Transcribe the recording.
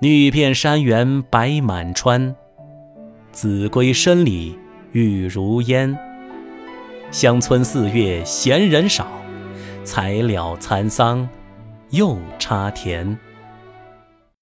绿遍山原白满川子规声里雨如烟。乡村四月闲人少才了蚕桑又插田。